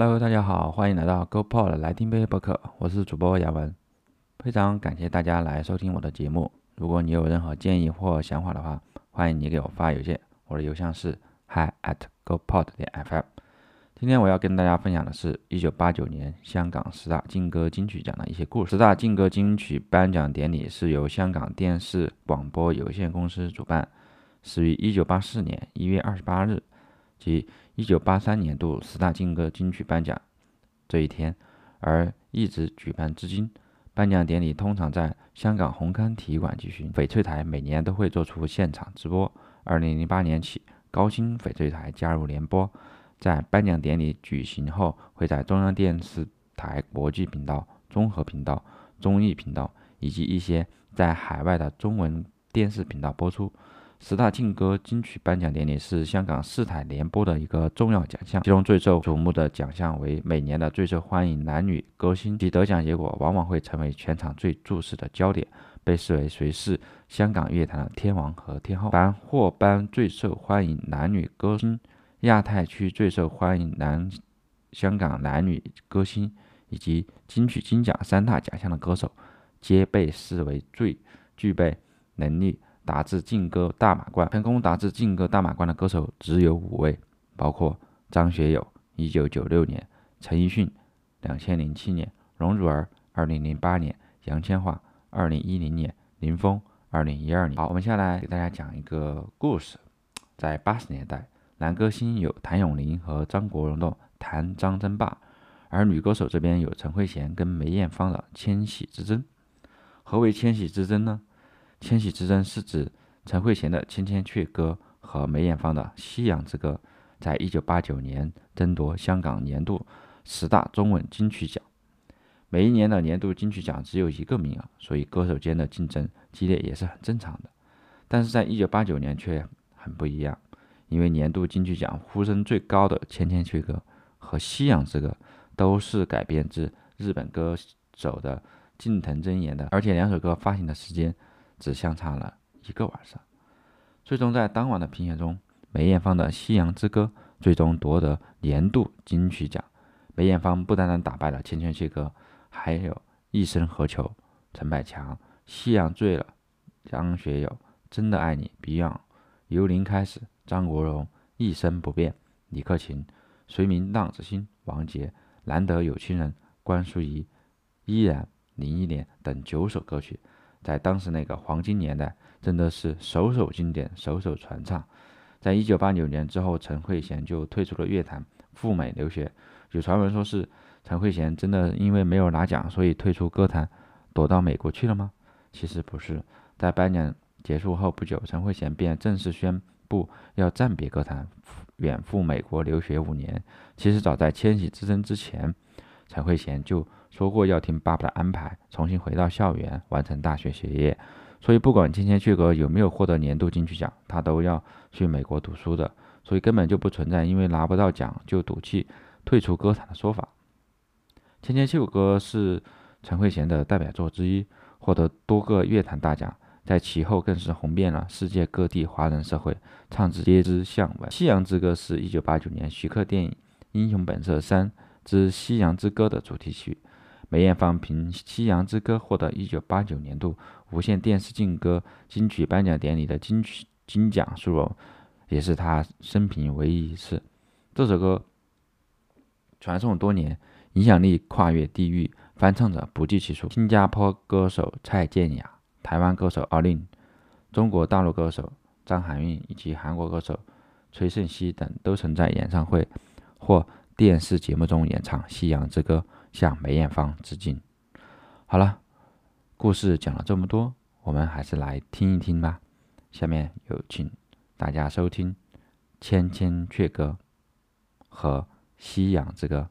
Hello，大家好，欢迎来到 GoPod 来听杯播客，我是主播杨文，非常感谢大家来收听我的节目。如果你有任何建议或想法的话，欢迎你给我发邮件，我的邮箱是 hi at GoPod 点 FM。今天我要跟大家分享的是1989年香港十大劲歌金曲奖的一些故事。十大劲歌金曲颁奖典礼是由香港电视广播有限公司主办，始于1984年1月28日，即1983年度十大劲歌金曲颁奖这一天，而一直举办至今。颁奖典礼通常在香港红磡体育馆举行，翡翠台每年都会做出现场直播。2008年起，高新翡翠台加入联播。在颁奖典礼举行后，会在中央电视台国际频道、综合频道、综艺频道以及一些在海外的中文电视频道播出。十大劲歌金曲颁奖典礼是香港四台联播的一个重要奖项，其中最受瞩目的奖项为每年的最受欢迎男女歌星，其得奖结果往往会成为全场最注视的焦点，被视为谁是香港乐坛的天王和天后。凡获颁最受欢迎男女歌星。亚太区最受欢迎男香港男女歌星以及金曲金奖三大奖项的歌手，皆被视为最具备能力达至劲歌大满贯。成功达至劲歌大满贯的歌手只有五位，包括张学友（一九九六年）、陈奕迅（两千零七年）、容祖儿（二零零八年）、杨千嬅（二零一零年）、林峰（二零一二年）。好，我们下来给大家讲一个故事，在八十年代。男歌星有谭咏麟和张国荣的谭张争霸，而女歌手这边有陈慧娴跟梅艳芳的千禧之争。何为千禧之争呢？千禧之争是指陈慧娴的《千千阙歌》和梅艳芳的《夕阳之歌》在一九八九年争夺香港年度十大中文金曲奖。每一年的年度金曲奖只有一个名额，所以歌手间的竞争激烈也是很正常的。但是在一九八九年却很不一样。因为年度金曲奖呼声最高的《千千阙歌》和《夕阳之歌》都是改编自日本歌手的近藤真彦的，而且两首歌发行的时间只相差了一个晚上。最终在当晚的评选中，梅艳芳的《夕阳之歌》最终夺得年度金曲奖。梅艳芳不单单打败了《千千阙歌》，还有《一生何求》、陈百强、《夕阳醉了》、张学友、《真的爱你》、Beyond、由零开始。张国荣一生不变，李克勤，谁明浪子心，王杰，难得有情人，关淑怡，依然，林忆莲等九首歌曲，在当时那个黄金年代，真的是首首经典，首首传唱。在一九八九年之后，陈慧娴就退出了乐坛，赴美留学。有传闻说是陈慧娴真的因为没有拿奖，所以退出歌坛，躲到美国去了吗？其实不是，在颁奖结束后不久，陈慧娴便正式宣。布要暂别歌坛，远赴美国留学五年。其实早在千禧之争之前，陈慧娴就说过要听爸爸的安排，重新回到校园完成大学学业。所以不管《千千阙歌》有没有获得年度金曲奖，他都要去美国读书的。所以根本就不存在因为拿不到奖就赌气退出歌坛的说法。《千千阙歌》是陈慧娴的代表作之一，获得多个乐坛大奖。在其后更是红遍了世界各地华人社会，唱之皆知向闻。《夕阳之歌》是一九八九年徐克电影《英雄本色三之夕阳之歌》的主题曲。梅艳芳凭《夕阳之歌》获得一九八九年度无线电视劲歌金曲颁奖典礼的金曲金奖殊荣，也是她生平唯一一次。这首歌传颂多年，影响力跨越地域，翻唱者不计其数。新加坡歌手蔡健雅。台湾歌手阿令、中国大陆歌手张含韵以及韩国歌手崔胜熙等都曾在演唱会或电视节目中演唱《夕阳之歌》，向梅艳芳致敬。好了，故事讲了这么多，我们还是来听一听吧。下面有请大家收听《千千阙歌》和《夕阳之歌》。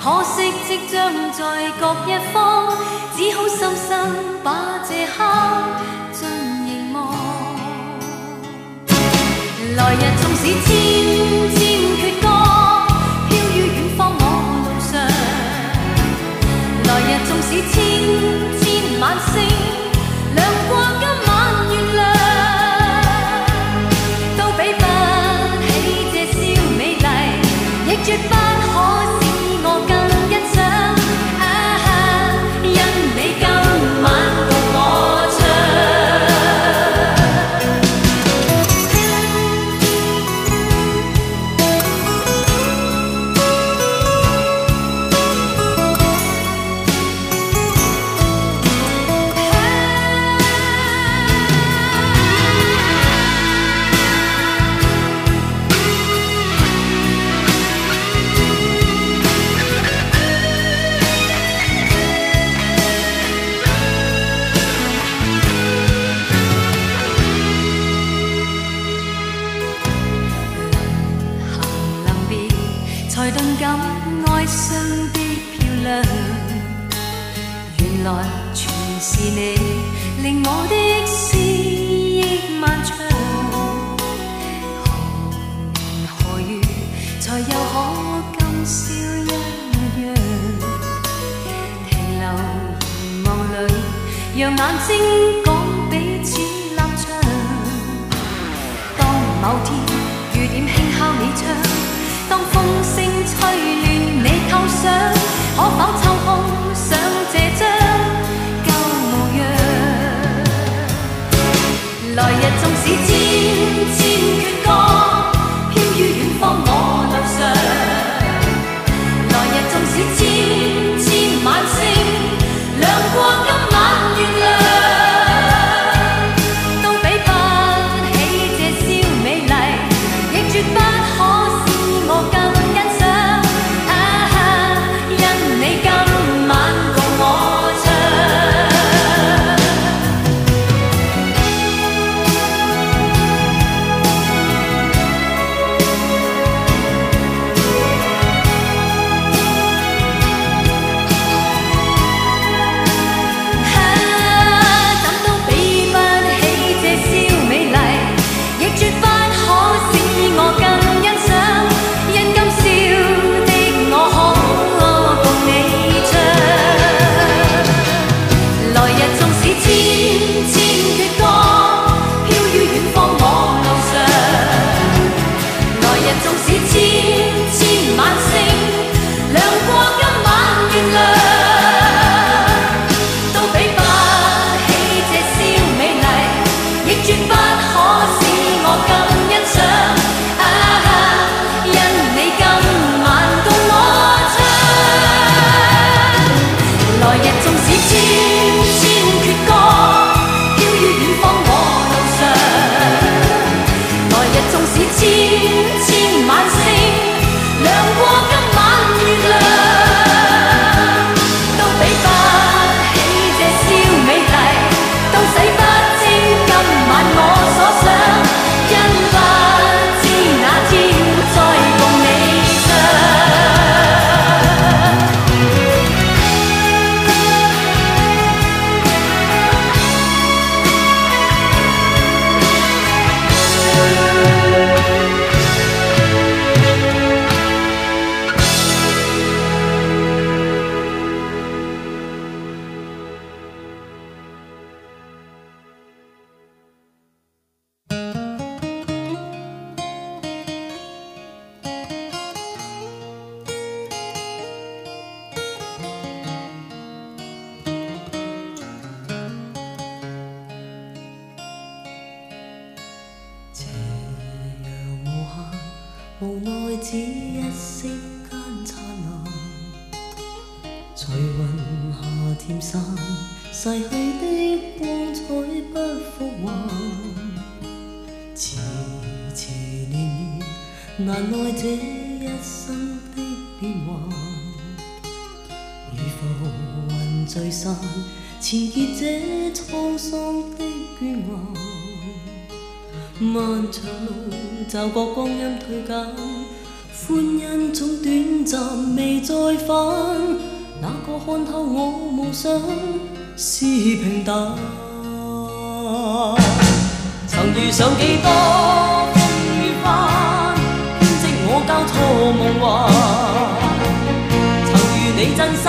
可惜即将在各一方，只好深深把这刻尽凝望。来日纵使千千阙歌，飘于远方我路上。来日纵使千千晚星，亮过今眼睛讲彼此立场。当某天雨点轻敲你窗，当风声吹乱你构想，可否抽空想这张旧模样？来日纵使千千阙歌，縱无奈只一息间灿烂，随云下渐散，逝去的光彩不复还。迟迟年月，难耐这一生的变幻，如浮云聚散，缠结这沧桑的眷恋。漫长路驟覺光阴退减，欢欣总短暂未再返。哪个看透我梦想是平淡？曾遇上几多风雨翻，编织我交错梦幻。曾遇你真心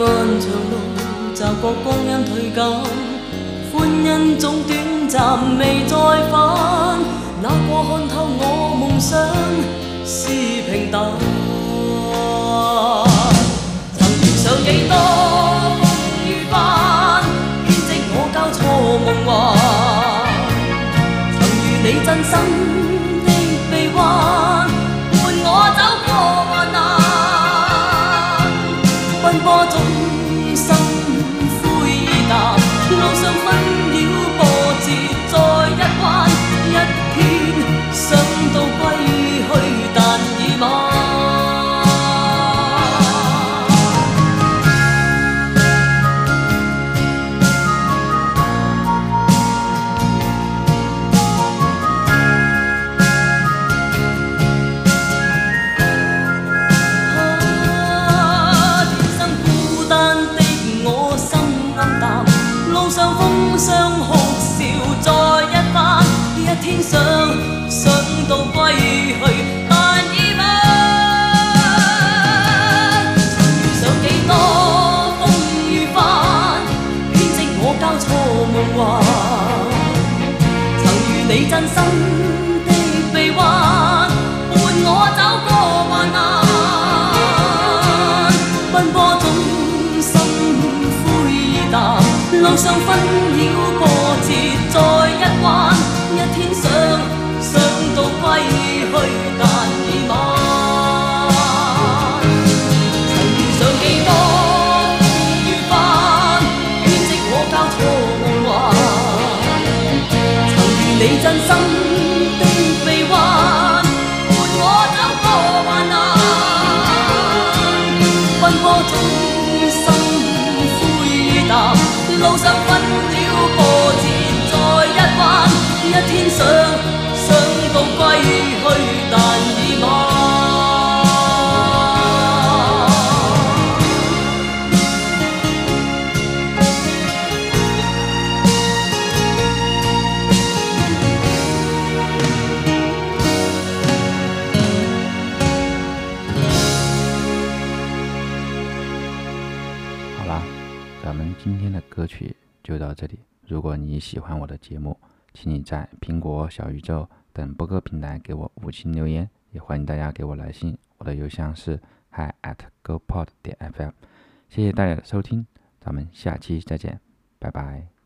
漫長路，驟覺光阴退減，歡欣總短暫未再返。哪个看透我夢想是平淡？曾遇上幾多风雨翻，編織我交錯夢幻。曾遇你真心路上今天的歌曲就到这里。如果你喜欢我的节目，请你在苹果、小宇宙等播客平台给我五星留言，也欢迎大家给我来信，我的邮箱是 hi at gopod 点 fm。谢谢大家的收听，咱们下期再见，拜拜。